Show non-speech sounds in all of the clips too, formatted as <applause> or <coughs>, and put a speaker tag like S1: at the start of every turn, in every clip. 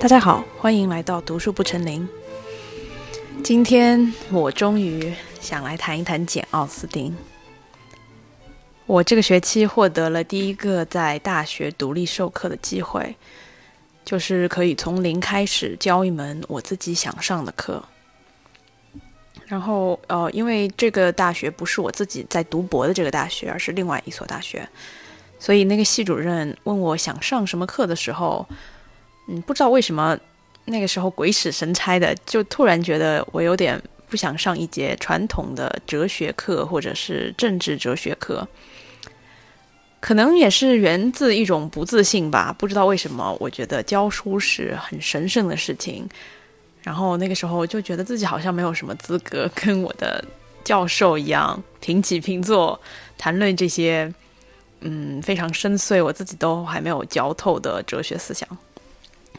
S1: 大家好，欢迎来到读书不成林。今天我终于想来谈一谈简·奥斯汀。我这个学期获得了第一个在大学独立授课的机会，就是可以从零开始教一门我自己想上的课。然后，呃，因为这个大学不是我自己在读博的这个大学，而是另外一所大学，所以那个系主任问我想上什么课的时候，嗯，不知道为什么那个时候鬼使神差的，就突然觉得我有点不想上一节传统的哲学课或者是政治哲学课，可能也是源自一种不自信吧。不知道为什么，我觉得教书是很神圣的事情。然后那个时候就觉得自己好像没有什么资格跟我的教授一样平起平坐谈论这些，嗯，非常深邃，我自己都还没有嚼透的哲学思想。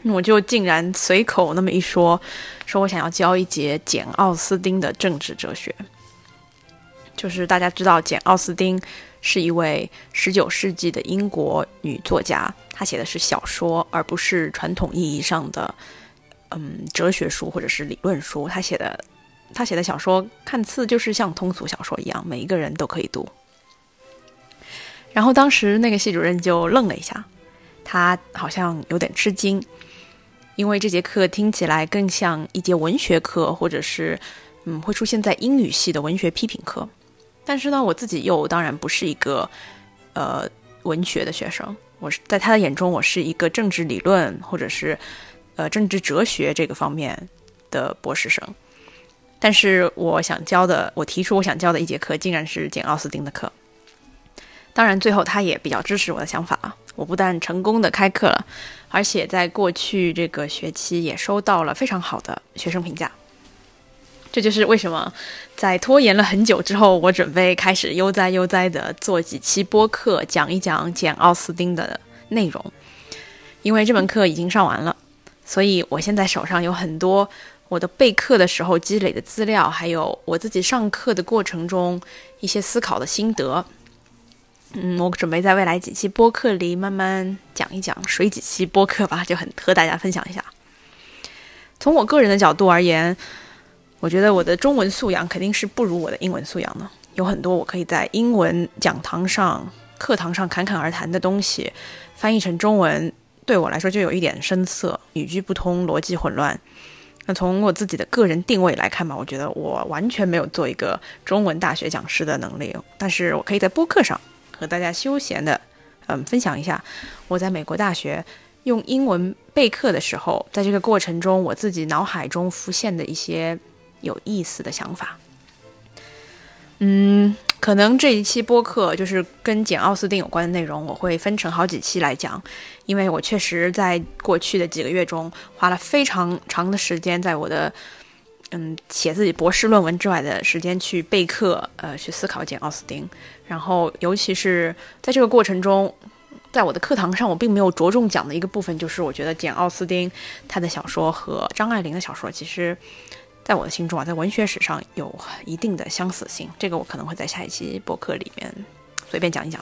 S1: 我就竟然随口那么一说，说我想要教一节简·奥斯汀的政治哲学。就是大家知道，简·奥斯汀是一位十九世纪的英国女作家，她写的是小说，而不是传统意义上的。嗯，哲学书或者是理论书，她写的她写的小说看似就是像通俗小说一样，每一个人都可以读。然后当时那个系主任就愣了一下，他好像有点吃惊，因为这节课听起来更像一节文学课，或者是嗯会出现在英语系的文学批评课。但是呢，我自己又当然不是一个呃文学的学生，我是在他的眼中，我是一个政治理论或者是。呃，政治哲学这个方面的博士生，但是我想教的，我提出我想教的一节课，竟然是简·奥斯汀的课。当然，最后他也比较支持我的想法啊。我不但成功的开课了，而且在过去这个学期也收到了非常好的学生评价。这就是为什么在拖延了很久之后，我准备开始悠哉悠哉的做几期播客，讲一讲简·奥斯汀的内容，因为这门课已经上完了。所以，我现在手上有很多我的备课的时候积累的资料，还有我自己上课的过程中一些思考的心得。嗯，我准备在未来几期播客里慢慢讲一讲，水几期播客吧，就很和大家分享一下。从我个人的角度而言，我觉得我的中文素养肯定是不如我的英文素养的。有很多我可以在英文讲堂上、课堂上侃侃而谈的东西，翻译成中文。对我来说就有一点生涩，语句不通，逻辑混乱。那从我自己的个人定位来看吧，我觉得我完全没有做一个中文大学讲师的能力。但是我可以在播客上和大家休闲的，嗯，分享一下我在美国大学用英文备课的时候，在这个过程中我自己脑海中浮现的一些有意思的想法。嗯。可能这一期播客就是跟简·奥斯汀有关的内容，我会分成好几期来讲，因为我确实在过去的几个月中花了非常长的时间，在我的嗯写自己博士论文之外的时间去备课，呃，去思考简·奥斯汀。然后，尤其是在这个过程中，在我的课堂上，我并没有着重讲的一个部分，就是我觉得简·奥斯汀他的小说和张爱玲的小说其实。在我的心中啊，在文学史上有一定的相似性，这个我可能会在下一期博客里面随便讲一讲。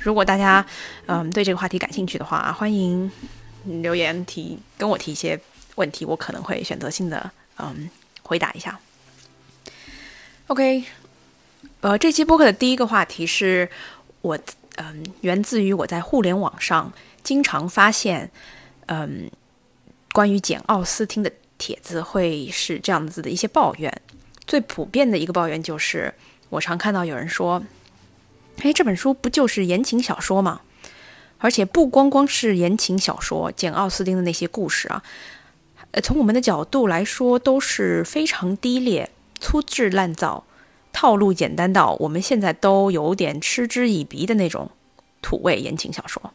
S1: 如果大家嗯对这个话题感兴趣的话，欢迎留言提跟我提一些问题，我可能会选择性的嗯回答一下。OK，呃，这期播客的第一个话题是我嗯源自于我在互联网上经常发现嗯关于简奥斯汀的。帖子会是这样子的一些抱怨，最普遍的一个抱怨就是，我常看到有人说：“哎，这本书不就是言情小说吗？而且不光光是言情小说，简·奥斯汀的那些故事啊，呃，从我们的角度来说都是非常低劣、粗制滥造、套路简单到我们现在都有点嗤之以鼻的那种土味言情小说。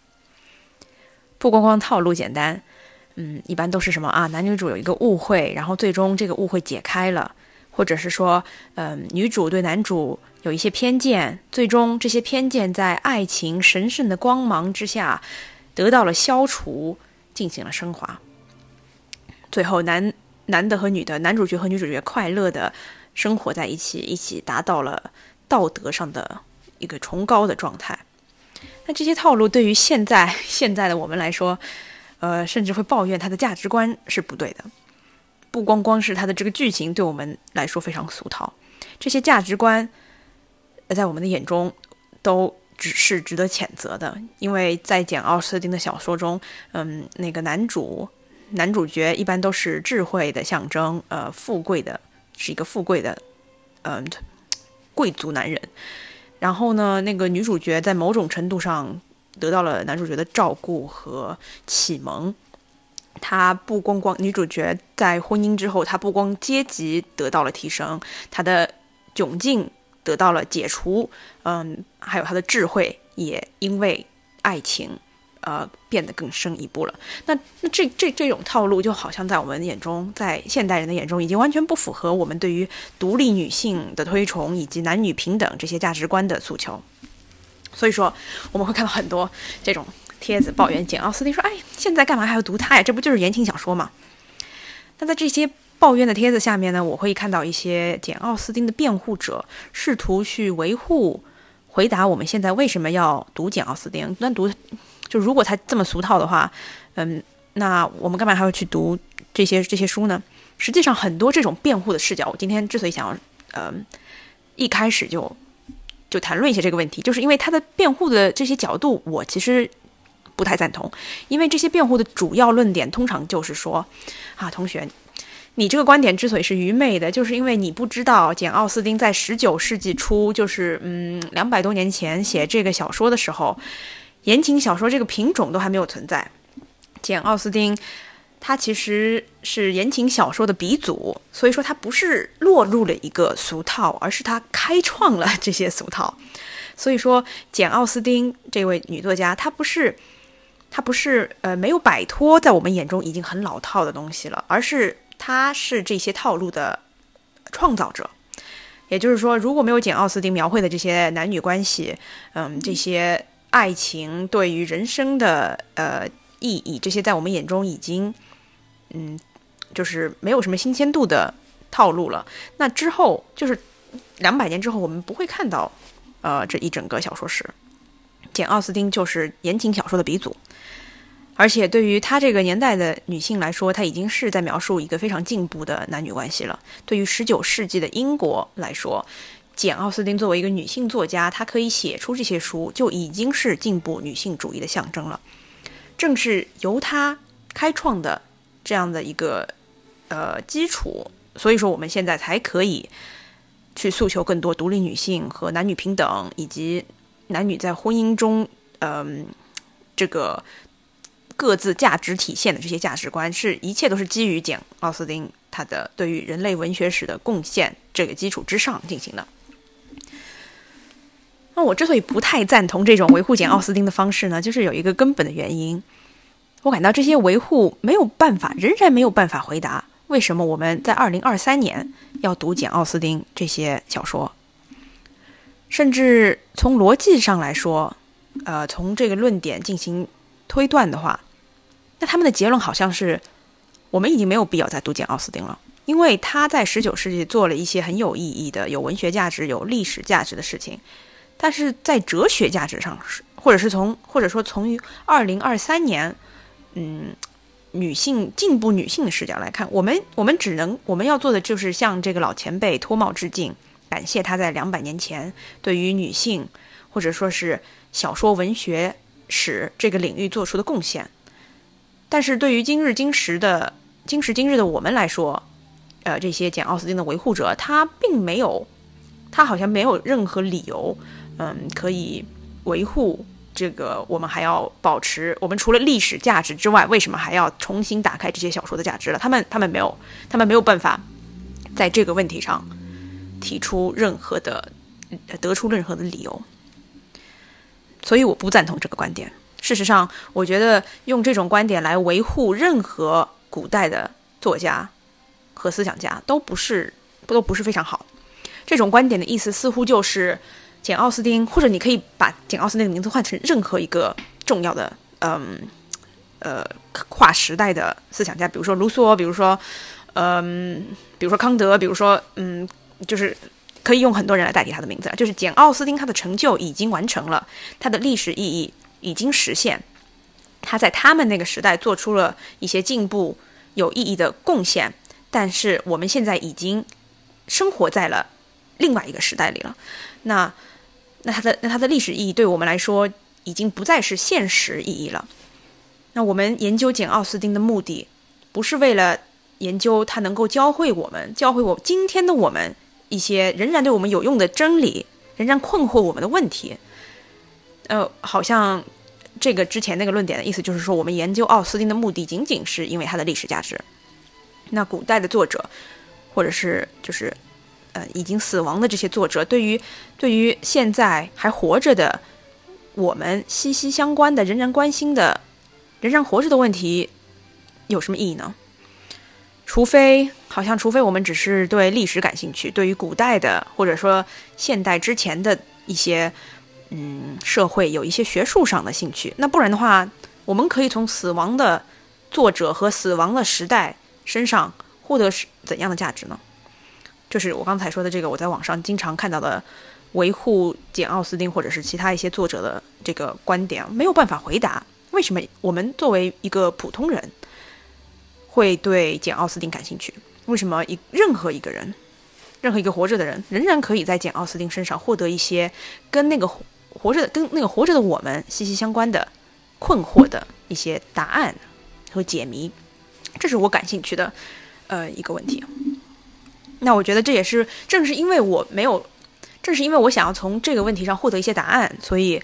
S1: 不光光套路简单。”嗯，一般都是什么啊？男女主有一个误会，然后最终这个误会解开了，或者是说，嗯，女主对男主有一些偏见，最终这些偏见在爱情神圣的光芒之下得到了消除，进行了升华。最后，男男的和女的，男主角和女主角快乐的生活在一起，一起达到了道德上的一个崇高的状态。那这些套路对于现在 <laughs> 现在的我们来说，呃，甚至会抱怨他的价值观是不对的。不光光是他的这个剧情对我们来说非常俗套，这些价值观在我们的眼中都只是值得谴责的。因为在简奥斯汀的小说中，嗯，那个男主男主角一般都是智慧的象征，呃，富贵的是一个富贵的，嗯，贵族男人。然后呢，那个女主角在某种程度上得到了男主角的照顾和启蒙。她不光光女主角在婚姻之后，她不光阶级得到了提升，她的窘境得到了解除，嗯，还有她的智慧也因为爱情，呃，变得更深一步了。那那这这这种套路就好像在我们眼中，在现代人的眼中，已经完全不符合我们对于独立女性的推崇以及男女平等这些价值观的诉求。所以说，我们会看到很多这种。帖子抱怨简奥斯汀说：“哎，现在干嘛还要读他呀？这不就是言情小说吗？”那在这些抱怨的帖子下面呢，我会看到一些简奥斯汀的辩护者试图去维护、回答我们现在为什么要读简奥斯汀。那读，就如果他这么俗套的话，嗯，那我们干嘛还要去读这些这些书呢？实际上，很多这种辩护的视角，我今天之所以想要，嗯，一开始就就谈论一些这个问题，就是因为他的辩护的这些角度，我其实。不太赞同，因为这些辩护的主要论点通常就是说，啊，同学，你这个观点之所以是愚昧的，就是因为你不知道简奥斯汀在十九世纪初，就是嗯两百多年前写这个小说的时候，言情小说这个品种都还没有存在。简奥斯汀他其实是言情小说的鼻祖，所以说他不是落入了一个俗套，而是他开创了这些俗套。所以说，简奥斯汀这位女作家，她不是。她不是呃没有摆脱在我们眼中已经很老套的东西了，而是她是这些套路的创造者。也就是说，如果没有简奥斯汀描绘的这些男女关系，嗯，这些爱情对于人生的呃意义，这些在我们眼中已经嗯就是没有什么新鲜度的套路了，那之后就是两百年之后，我们不会看到呃这一整个小说史。简奥斯汀就是言情小说的鼻祖。而且对于他这个年代的女性来说，她已经是在描述一个非常进步的男女关系了。对于十九世纪的英国来说，简奥斯汀作为一个女性作家，她可以写出这些书，就已经是进步女性主义的象征了。正是由她开创的这样的一个呃基础，所以说我们现在才可以去诉求更多独立女性和男女平等，以及男女在婚姻中，嗯，这个。各自价值体现的这些价值观，是一切都是基于简奥斯汀他的对于人类文学史的贡献这个基础之上进行的。那我之所以不太赞同这种维护简奥斯汀的方式呢，就是有一个根本的原因，我感到这些维护没有办法，仍然没有办法回答为什么我们在二零二三年要读简奥斯汀这些小说，甚至从逻辑上来说，呃，从这个论点进行推断的话。那他们的结论好像是，我们已经没有必要再读简奥斯汀了，因为他在十九世纪做了一些很有意义的、有文学价值、有历史价值的事情，但是在哲学价值上是，或者是从或者说从于二零二三年，嗯，女性进步女性的视角来看，我们我们只能我们要做的就是向这个老前辈脱帽致敬，感谢他在两百年前对于女性或者说是小说文学史这个领域做出的贡献。但是对于今日今时的今时今日的我们来说，呃，这些简奥斯汀的维护者，他并没有，他好像没有任何理由，嗯，可以维护这个。我们还要保持，我们除了历史价值之外，为什么还要重新打开这些小说的价值了？他们，他们没有，他们没有办法在这个问题上提出任何的，得出任何的理由。所以我不赞同这个观点。事实上，我觉得用这种观点来维护任何古代的作家和思想家都不是不都不是非常好。这种观点的意思似乎就是简奥斯汀，或者你可以把简奥斯汀的名字换成任何一个重要的嗯呃跨时代的思想家，比如说卢梭，比如说嗯，比如说康德，比如说嗯，就是可以用很多人来代替他的名字。就是简奥斯汀他的成就已经完成了，他的历史意义。已经实现，他在他们那个时代做出了一些进步、有意义的贡献，但是我们现在已经生活在了另外一个时代里了。那那它的那它的历史意义对我们来说已经不再是现实意义了。那我们研究简奥斯丁的目的，不是为了研究他能够教会我们、教会我今天的我们一些仍然对我们有用的真理，仍然困惑我们的问题。呃，好像这个之前那个论点的意思就是说，我们研究奥斯丁的目的仅仅是因为他的历史价值。那古代的作者，或者是就是已经死亡的这些作者，对于对于现在还活着的我们息息相关的、仍然关心的、仍然活着的问题，有什么意义呢？除非，好像除非我们只是对历史感兴趣，对于古代的或者说现代之前的一些。嗯，社会有一些学术上的兴趣，那不然的话，我们可以从死亡的作者和死亡的时代身上获得怎样的价值呢？就是我刚才说的这个，我在网上经常看到的维护简奥斯丁或者是其他一些作者的这个观点，没有办法回答为什么我们作为一个普通人会对简奥斯丁感兴趣？为什么一任何一个人，任何一个活着的人，仍然可以在简奥斯丁身上获得一些跟那个。活着跟那个活着的我们息息相关的困惑的一些答案和解谜，这是我感兴趣的呃一个问题。那我觉得这也是正是因为我没有，正是因为我想要从这个问题上获得一些答案，所以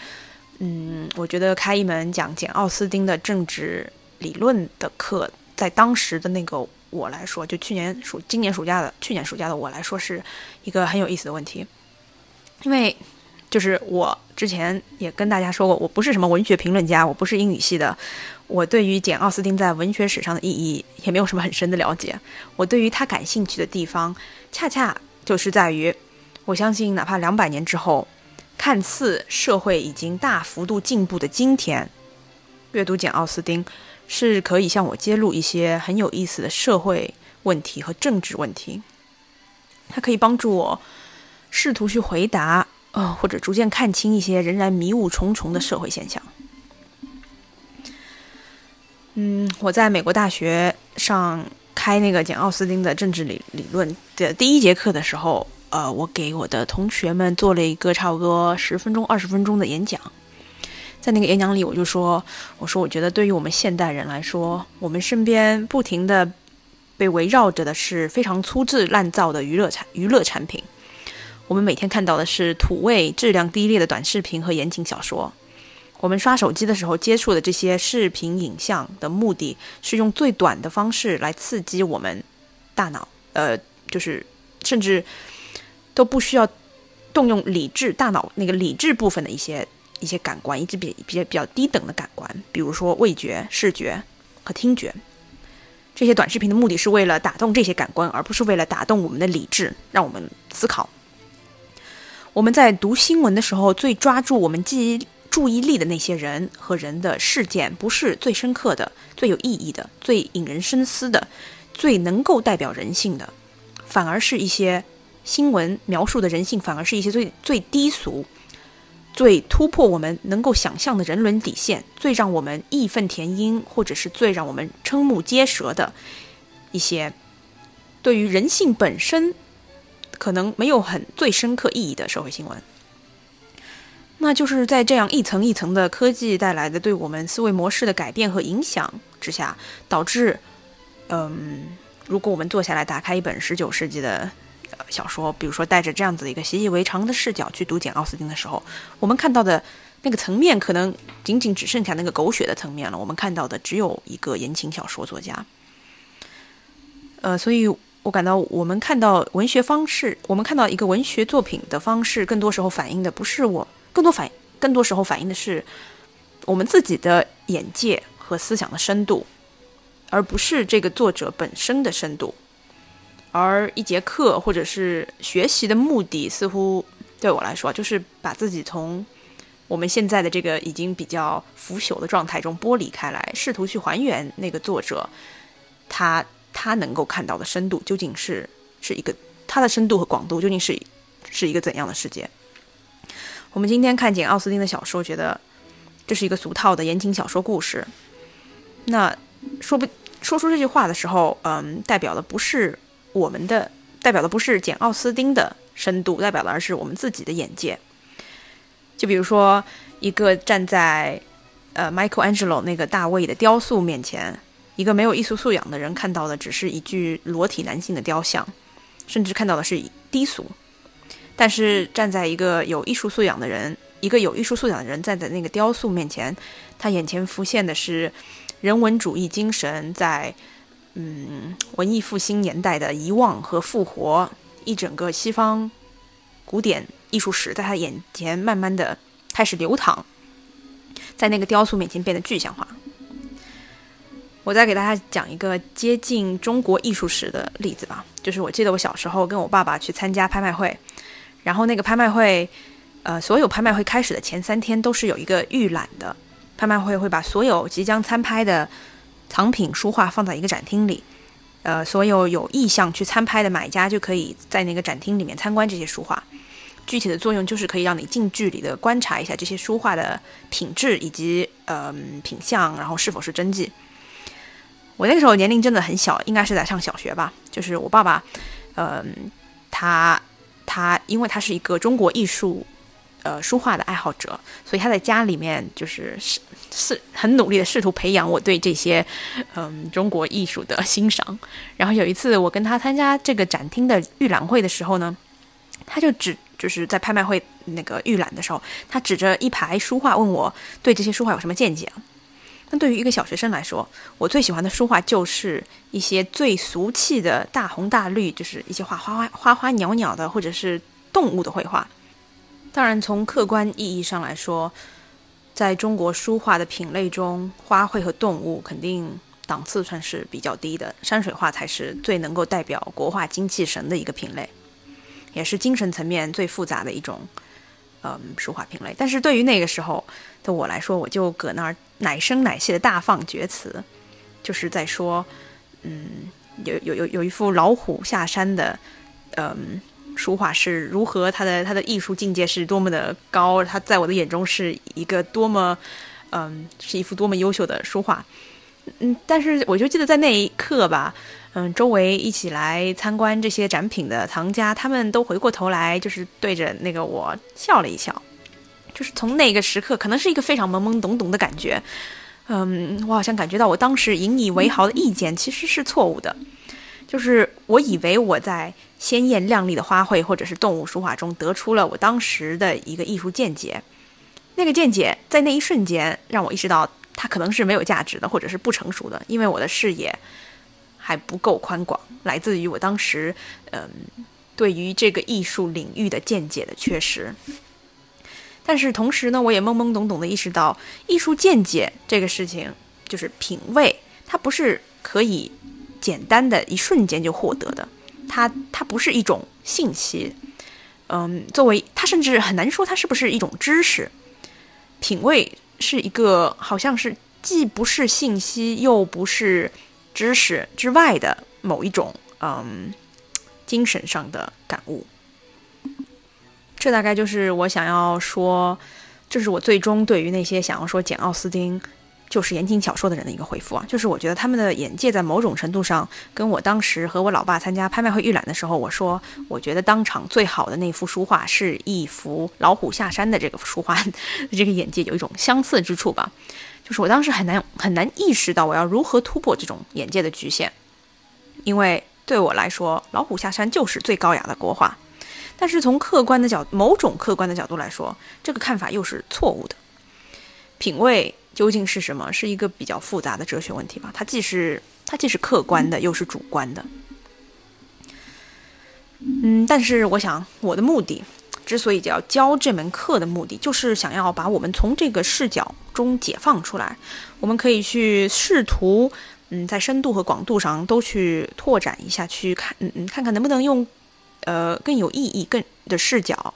S1: 嗯，我觉得开一门讲简奥斯丁的政治理论的课，在当时的那个我来说，就去年暑今年暑假的去年暑假的我来说，是一个很有意思的问题，因为。就是我之前也跟大家说过，我不是什么文学评论家，我不是英语系的。我对于简·奥斯汀在文学史上的意义也没有什么很深的了解。我对于他感兴趣的地方，恰恰就是在于，我相信哪怕两百年之后，看似社会已经大幅度进步的今天，阅读简·奥斯汀是可以向我揭露一些很有意思的社会问题和政治问题。它可以帮助我试图去回答。呃，或者逐渐看清一些仍然迷雾重重的社会现象。嗯，我在美国大学上开那个简奥斯汀的政治理理论的第一节课的时候，呃，我给我的同学们做了一个差不多十分钟、二十分钟的演讲。在那个演讲里，我就说：“我说，我觉得对于我们现代人来说，我们身边不停的被围绕着的是非常粗制滥造的娱乐产娱乐产品。”我们每天看到的是土味、质量低劣的短视频和言情小说。我们刷手机的时候接触的这些视频影像的目的是用最短的方式来刺激我们大脑，呃，就是甚至都不需要动用理智大脑那个理智部分的一些一些感官，一直比比较比较低等的感官，比如说味觉、视觉和听觉。这些短视频的目的是为了打动这些感官，而不是为了打动我们的理智，让我们思考。我们在读新闻的时候，最抓住我们记忆注意力的那些人和人的事件，不是最深刻的、最有意义的、最引人深思的、最能够代表人性的，反而是一些新闻描述的人性，反而是一些最最低俗、最突破我们能够想象的人伦底线、最让我们义愤填膺，或者是最让我们瞠目结舌的一些对于人性本身。可能没有很最深刻意义的社会新闻，那就是在这样一层一层的科技带来的对我们思维模式的改变和影响之下，导致，嗯，如果我们坐下来打开一本十九世纪的小说，比如说带着这样子的一个习以为常的视角去读简奥斯汀的时候，我们看到的那个层面可能仅仅只剩下那个狗血的层面了。我们看到的只有一个言情小说作家，呃，所以。我感到，我们看到文学方式，我们看到一个文学作品的方式，更多时候反映的不是我，更多反，更多时候反映的是我们自己的眼界和思想的深度，而不是这个作者本身的深度。而一节课或者是学习的目的，似乎对我来说，就是把自己从我们现在的这个已经比较腐朽的状态中剥离开来，试图去还原那个作者他。他能够看到的深度究竟是是一个，他的深度和广度究竟是是一个怎样的世界？我们今天看简奥斯汀的小说，觉得这是一个俗套的言情小说故事，那说不说出这句话的时候，嗯，代表的不是我们的，代表的不是简·奥斯汀的深度，代表的而是我们自己的眼界。就比如说，一个站在呃 Michelangelo 那个大卫的雕塑面前，一个没有艺术素养的人看到的只是一具裸体男性的雕像，甚至看到的是低俗。但是站在一个有艺术素养的人，一个有艺术素养的人站在那个雕塑面前，他眼前浮现的是人文主义精神在嗯文艺复兴年代的遗忘和复活，一整个西方古典艺术史在他眼前慢慢的开始流淌，在那个雕塑面前变得具象化。我再给大家讲一个接近中国艺术史的例子吧，就是我记得我小时候跟我爸爸去参加拍卖会。然后那个拍卖会，呃，所有拍卖会开始的前三天都是有一个预览的。拍卖会会把所有即将参拍的藏品书画放在一个展厅里，呃，所有有意向去参拍的买家就可以在那个展厅里面参观这些书画。具体的作用就是可以让你近距离的观察一下这些书画的品质以及呃品相，然后是否是真迹。我那个时候年龄真的很小，应该是在上小学吧。就是我爸爸，嗯，他。他因为他是一个中国艺术，呃，书画的爱好者，所以他在家里面就是是是很努力的试图培养我对这些，嗯，中国艺术的欣赏。然后有一次我跟他参加这个展厅的预览会的时候呢，他就指就是在拍卖会那个预览的时候，他指着一排书画问我对这些书画有什么见解。那对于一个小学生来说，我最喜欢的书画就是一些最俗气的大红大绿，就是一些画花花花花鸟鸟的，或者是动物的绘画。当然，从客观意义上来说，在中国书画的品类中，花卉和动物肯定档次算是比较低的，山水画才是最能够代表国画精气神的一个品类，也是精神层面最复杂的一种。嗯，书画品类，但是对于那个时候的我来说，我就搁那儿奶声奶气的大放厥词，就是在说，嗯，有有有有一幅老虎下山的，嗯，书画是如何，它的它的艺术境界是多么的高，它在我的眼中是一个多么，嗯，是一幅多么优秀的书画，嗯，但是我就记得在那一刻吧。嗯，周围一起来参观这些展品的藏家，他们都回过头来，就是对着那个我笑了一笑。就是从那个时刻，可能是一个非常懵懵懂懂的感觉。嗯，我好像感觉到我当时引以为豪的意见其实是错误的。就是我以为我在鲜艳亮丽的花卉或者是动物书画中得出了我当时的一个艺术见解，那个见解在那一瞬间让我意识到它可能是没有价值的，或者是不成熟的，因为我的视野。还不够宽广，来自于我当时，嗯，对于这个艺术领域的见解的缺失。但是同时呢，我也懵懵懂懂的意识到，艺术见解这个事情，就是品味，它不是可以简单的一瞬间就获得的，它它不是一种信息，嗯，作为它甚至很难说它是不是一种知识。品味是一个好像是既不是信息，又不是。知识之外的某一种，嗯，精神上的感悟，这大概就是我想要说，这是我最终对于那些想要说简奥斯汀就是言情小说的人的一个回复啊，就是我觉得他们的眼界在某种程度上，跟我当时和我老爸参加拍卖会预览的时候，我说我觉得当场最好的那幅书画是一幅老虎下山的这个书画，<laughs> 这个眼界有一种相似之处吧。就是我当时很难很难意识到我要如何突破这种眼界的局限，因为对我来说，老虎下山就是最高雅的国画。但是从客观的角某种客观的角度来说，这个看法又是错误的。品味究竟是什么，是一个比较复杂的哲学问题吧？它既是它既是客观的，又是主观的。嗯，但是我想我的目的。之所以要教这门课的目的，就是想要把我们从这个视角中解放出来。我们可以去试图，嗯，在深度和广度上都去拓展一下，去看，嗯嗯，看看能不能用，呃，更有意义、更的视角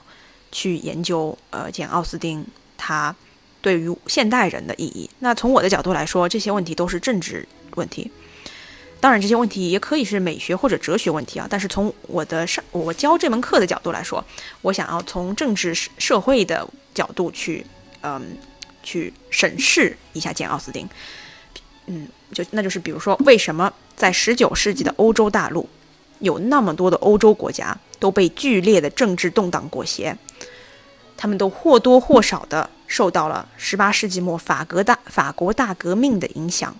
S1: 去研究，呃，简奥斯汀他对于现代人的意义。那从我的角度来说，这些问题都是政治问题。当然，这些问题也可以是美学或者哲学问题啊。但是从我的上我教这门课的角度来说，我想要从政治社会的角度去，嗯，去审视一下简奥斯汀。嗯，就那就是比如说，为什么在十九世纪的欧洲大陆，有那么多的欧洲国家都被剧烈的政治动荡裹挟，他们都或多或少的受到了十八世纪末法国大法国大革命的影响。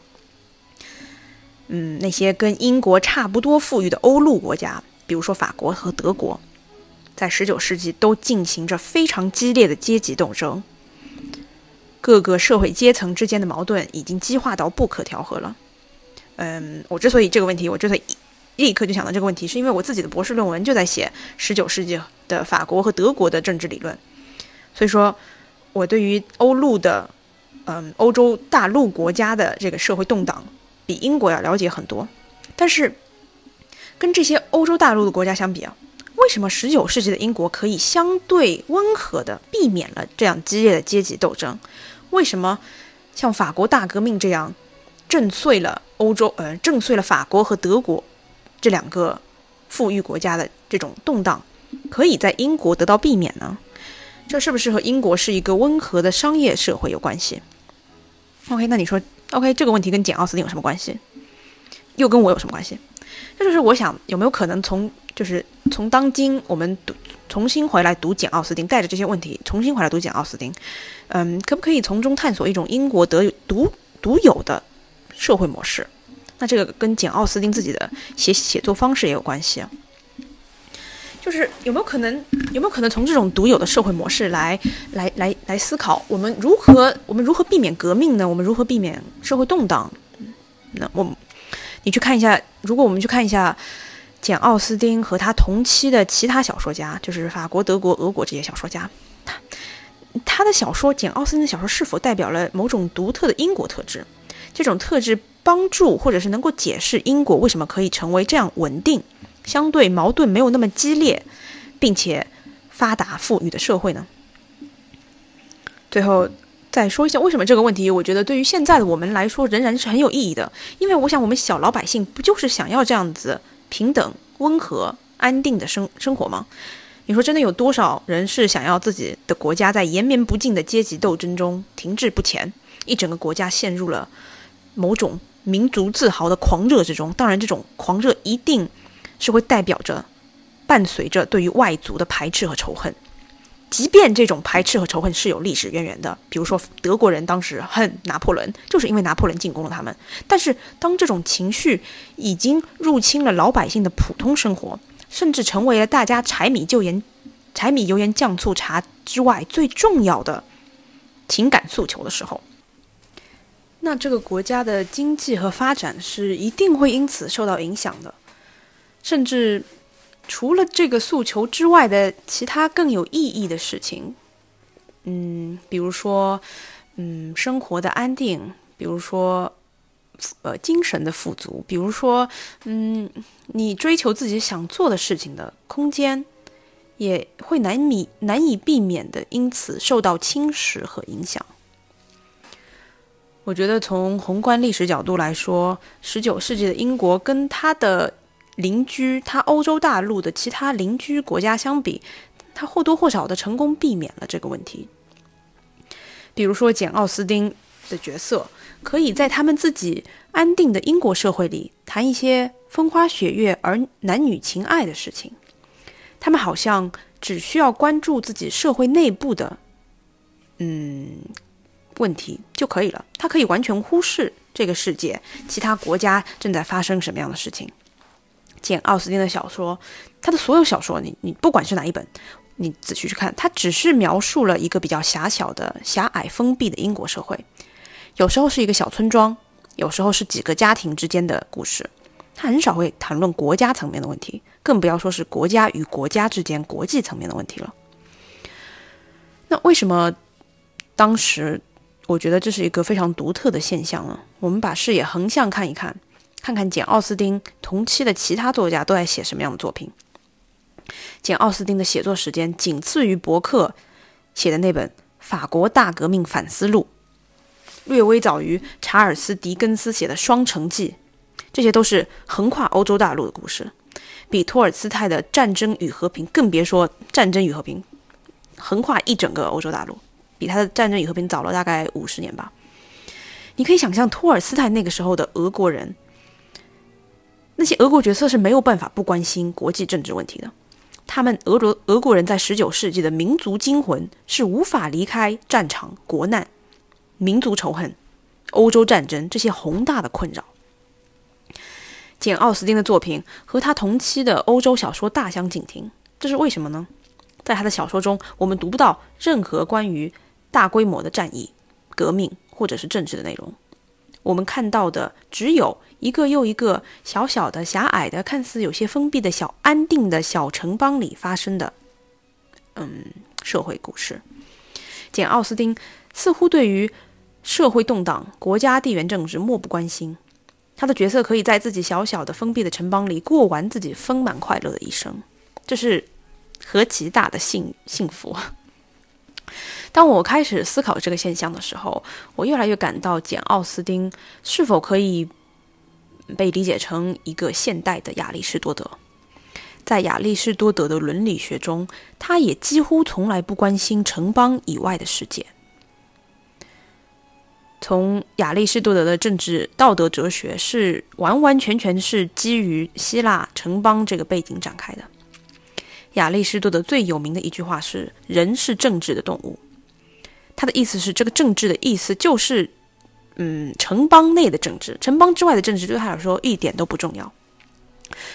S1: 嗯，那些跟英国差不多富裕的欧陆国家，比如说法国和德国，在十九世纪都进行着非常激烈的阶级斗争。各个社会阶层之间的矛盾已经激化到不可调和了。嗯，我之所以这个问题，我之所以立刻就想到这个问题，是因为我自己的博士论文就在写十九世纪的法国和德国的政治理论。所以说，我对于欧陆的，嗯，欧洲大陆国家的这个社会动荡。比英国要了解很多，但是跟这些欧洲大陆的国家相比啊，为什么十九世纪的英国可以相对温和的避免了这样激烈的阶级斗争？为什么像法国大革命这样震碎了欧洲，呃，震碎了法国和德国这两个富裕国家的这种动荡，可以在英国得到避免呢？这是不是和英国是一个温和的商业社会有关系？OK，那你说？OK，这个问题跟简奥斯汀有什么关系？又跟我有什么关系？这就是我想有没有可能从就是从当今我们读重新回来读简奥斯汀，带着这些问题重新回来读简奥斯汀，嗯，可不可以从中探索一种英国德独独有的社会模式？那这个跟简奥斯汀自己的写写作方式也有关系。就是有没有可能，有没有可能从这种独有的社会模式来，来，来，来思考我们如何，我们如何避免革命呢？我们如何避免社会动荡？那我，你去看一下，如果我们去看一下简奥斯汀和他同期的其他小说家，就是法国、德国、俄国这些小说家，他他的小说，简奥斯汀的小说是否代表了某种独特的英国特质？这种特质帮助或者是能够解释英国为什么可以成为这样稳定？相对矛盾没有那么激烈，并且发达富裕的社会呢？最后再说一下，为什么这个问题，我觉得对于现在的我们来说仍然是很有意义的。因为我想，我们小老百姓不就是想要这样子平等、温和、安定的生生活吗？你说，真的有多少人是想要自己的国家在延绵不尽的阶级斗争中停滞不前，一整个国家陷入了某种民族自豪的狂热之中？当然，这种狂热一定。是会代表着，伴随着对于外族的排斥和仇恨，即便这种排斥和仇恨是有历史渊源的，比如说德国人当时恨拿破仑，就是因为拿破仑进攻了他们。但是当这种情绪已经入侵了老百姓的普通生活，甚至成为了大家柴米油盐、柴米油盐酱醋茶之外最重要的情感诉求的时候，那这个国家的经济和发展是一定会因此受到影响的。甚至，除了这个诉求之外的其他更有意义的事情，嗯，比如说，嗯，生活的安定，比如说，呃，精神的富足，比如说，嗯，你追求自己想做的事情的空间，也会难以难以避免的因此受到侵蚀和影响。我觉得从宏观历史角度来说，十九世纪的英国跟它的。邻居，他欧洲大陆的其他邻居国家相比，他或多或少的成功避免了这个问题。比如说，简·奥斯汀的角色可以在他们自己安定的英国社会里谈一些风花雪月而男女情爱的事情。他们好像只需要关注自己社会内部的，嗯，问题就可以了。他可以完全忽视这个世界其他国家正在发生什么样的事情。简·奥斯汀的小说，他的所有小说，你你不管是哪一本，你仔细去看，他只是描述了一个比较狭小的、狭隘、封闭的英国社会。有时候是一个小村庄，有时候是几个家庭之间的故事。他很少会谈论国家层面的问题，更不要说是国家与国家之间、国际层面的问题了。那为什么当时我觉得这是一个非常独特的现象呢？我们把视野横向看一看。看看简·奥斯汀同期的其他作家都在写什么样的作品。简·奥斯汀的写作时间仅次于伯克写的那本《法国大革命反思录》，略微早于查尔斯·狄更斯写的《双城记》。这些都是横跨欧洲大陆的故事，比托尔斯泰的《战争与和平》更别说《战争与和平》横跨一整个欧洲大陆，比他的《战争与和平》早了大概五十年吧。你可以想象托尔斯泰那个时候的俄国人，那些俄国角色是没有办法不关心国际政治问题的。他们俄罗俄国人在十九世纪的民族精魂是无法离开战场、国难、民族仇恨、欧洲战争这些宏大的困扰。简·奥斯汀的作品和他同期的欧洲小说大相径庭，这是为什么呢？在他的小说中，我们读不到任何关于大规模的战役、革命或者是政治的内容。我们看到的只有一个又一个小小的、狭隘的、看似有些封闭的小安定的小城邦里发生的，嗯，社会故事。简·奥斯汀似乎对于社会动荡、国家地缘政治漠不关心。他的角色可以在自己小小的封闭的城邦里过完自己丰满快乐的一生，这是何其大的幸幸福！当我开始思考这个现象的时候，我越来越感到简·奥斯汀是否可以被理解成一个现代的亚里士多德。在亚里士多德的伦理学中，他也几乎从来不关心城邦以外的世界。从亚里士多德的政治道德哲学是完完全全是基于希腊城邦这个背景展开的。亚里士多德最有名的一句话是：“人是政治的动物。”他的意思是，这个政治的意思就是，嗯，城邦内的政治，城邦之外的政治对他来说一点都不重要。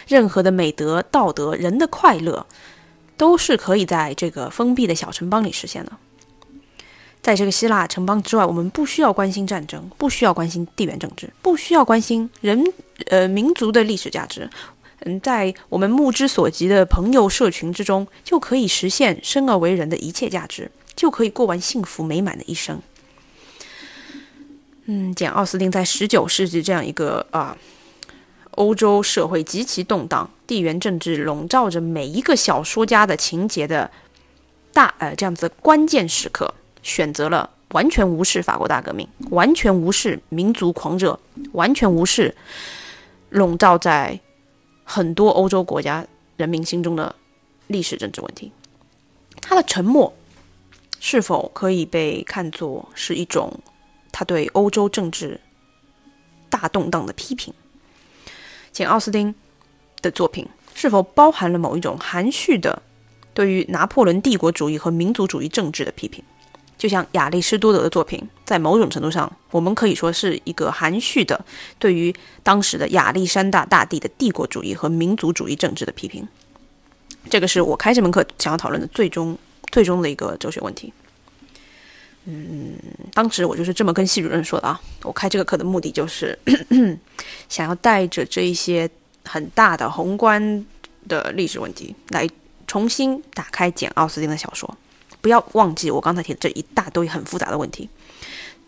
S1: 任何的美德、道德、人的快乐，都是可以在这个封闭的小城邦里实现的。在这个希腊城邦之外，我们不需要关心战争，不需要关心地缘政治，不需要关心人呃民族的历史价值。嗯，在我们目之所及的朋友社群之中，就可以实现生而为人的一切价值。就可以过完幸福美满的一生。嗯，简·奥斯汀在十九世纪这样一个啊，欧洲社会极其动荡、地缘政治笼罩着每一个小说家的情节的大呃这样子关键时刻，选择了完全无视法国大革命，完全无视民族狂热，完全无视笼罩在很多欧洲国家人民心中的历史政治问题。他的沉默。是否可以被看作是一种他对欧洲政治大动荡的批评？简·奥斯汀的作品是否包含了某一种含蓄的对于拿破仑帝国主义和民族主义政治的批评？就像亚里士多德的作品，在某种程度上，我们可以说是一个含蓄的对于当时的亚历山大大帝的帝国主义和民族主义政治的批评。这个是我开这门课想要讨论的最终。最终的一个哲学问题。嗯，当时我就是这么跟系主任说的啊。我开这个课的目的就是 <coughs> 想要带着这一些很大的宏观的历史问题，来重新打开简·奥斯汀的小说。不要忘记我刚才提的这一大堆很复杂的问题，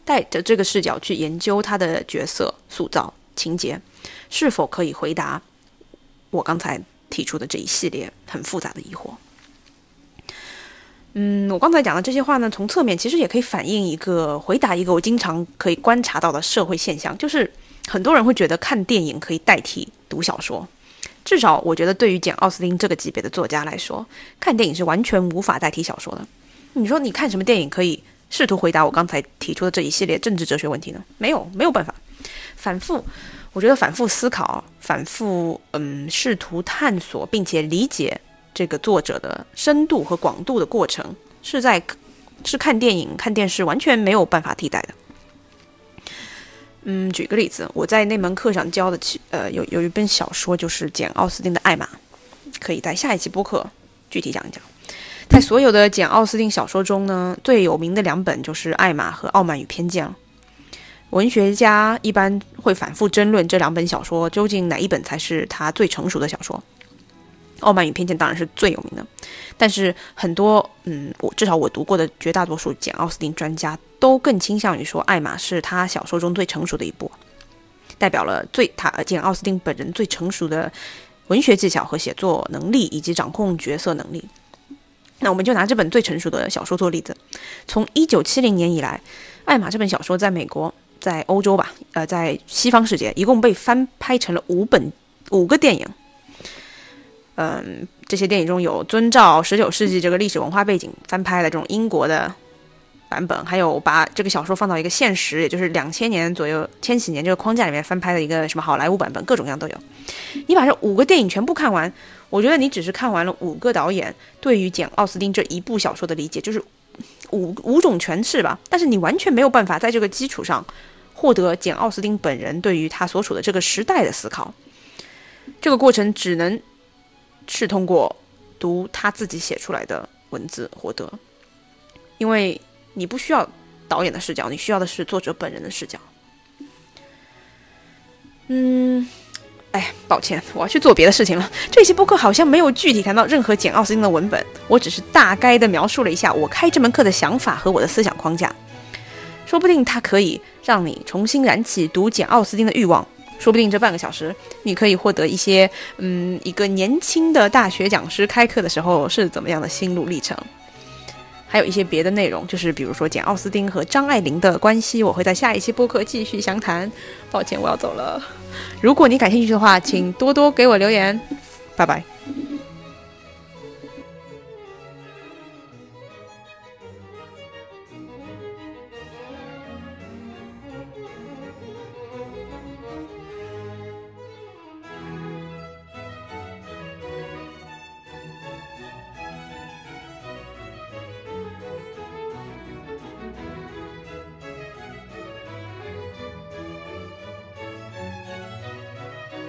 S1: 带着这个视角去研究他的角色塑造、情节，是否可以回答我刚才提出的这一系列很复杂的疑惑。嗯，我刚才讲的这些话呢，从侧面其实也可以反映一个、回答一个我经常可以观察到的社会现象，就是很多人会觉得看电影可以代替读小说。至少我觉得，对于简·奥斯汀这个级别的作家来说，看电影是完全无法代替小说的。你说你看什么电影可以试图回答我刚才提出的这一系列政治哲学问题呢？没有，没有办法。反复，我觉得反复思考、反复嗯，试图探索并且理解。这个作者的深度和广度的过程，是在是看电影、看电视完全没有办法替代的。嗯，举个例子，我在那门课上教的，呃，有有一本小说，就是简·奥斯汀的《艾玛》，可以在下一期播客具体讲一讲。在所有的简·奥斯汀小说中呢，最有名的两本就是《艾玛》和《傲慢与偏见》。文学家一般会反复争论这两本小说究竟哪一本才是他最成熟的小说。傲慢与偏见当然是最有名的，但是很多，嗯，我至少我读过的绝大多数简·奥斯汀专家都更倾向于说，《艾玛》是他小说中最成熟的一部，代表了最他简·奥斯汀本人最成熟的文学技巧和写作能力，以及掌控角色能力。那我们就拿这本最成熟的小说做例子，从一九七零年以来，《艾玛》这本小说在美国、在欧洲吧，呃，在西方世界一共被翻拍成了五本五个电影。嗯，这些电影中有遵照十九世纪这个历史文化背景翻拍的这种英国的版本，还有把这个小说放到一个现实，也就是两千年左右、千禧年这个框架里面翻拍的一个什么好莱坞版本，各种各样都有。你把这五个电影全部看完，我觉得你只是看完了五个导演对于简·奥斯汀这一部小说的理解，就是五五种诠释吧。但是你完全没有办法在这个基础上获得简·奥斯汀本人对于他所处的这个时代的思考。这个过程只能是通过读他自己写出来的文字获得，因为。你不需要导演的视角，你需要的是作者本人的视角。嗯，哎，抱歉，我要去做别的事情了。这期播客好像没有具体谈到任何简奥斯汀的文本，我只是大概的描述了一下我开这门课的想法和我的思想框架。说不定它可以让你重新燃起读简奥斯汀的欲望。说不定这半个小时，你可以获得一些，嗯，一个年轻的大学讲师开课的时候是怎么样的心路历程。还有一些别的内容，就是比如说简·奥斯汀和张爱玲的关系，我会在下一期播客继续详谈。抱歉，我要走了。如果你感兴趣的话，请多多给我留言。拜拜。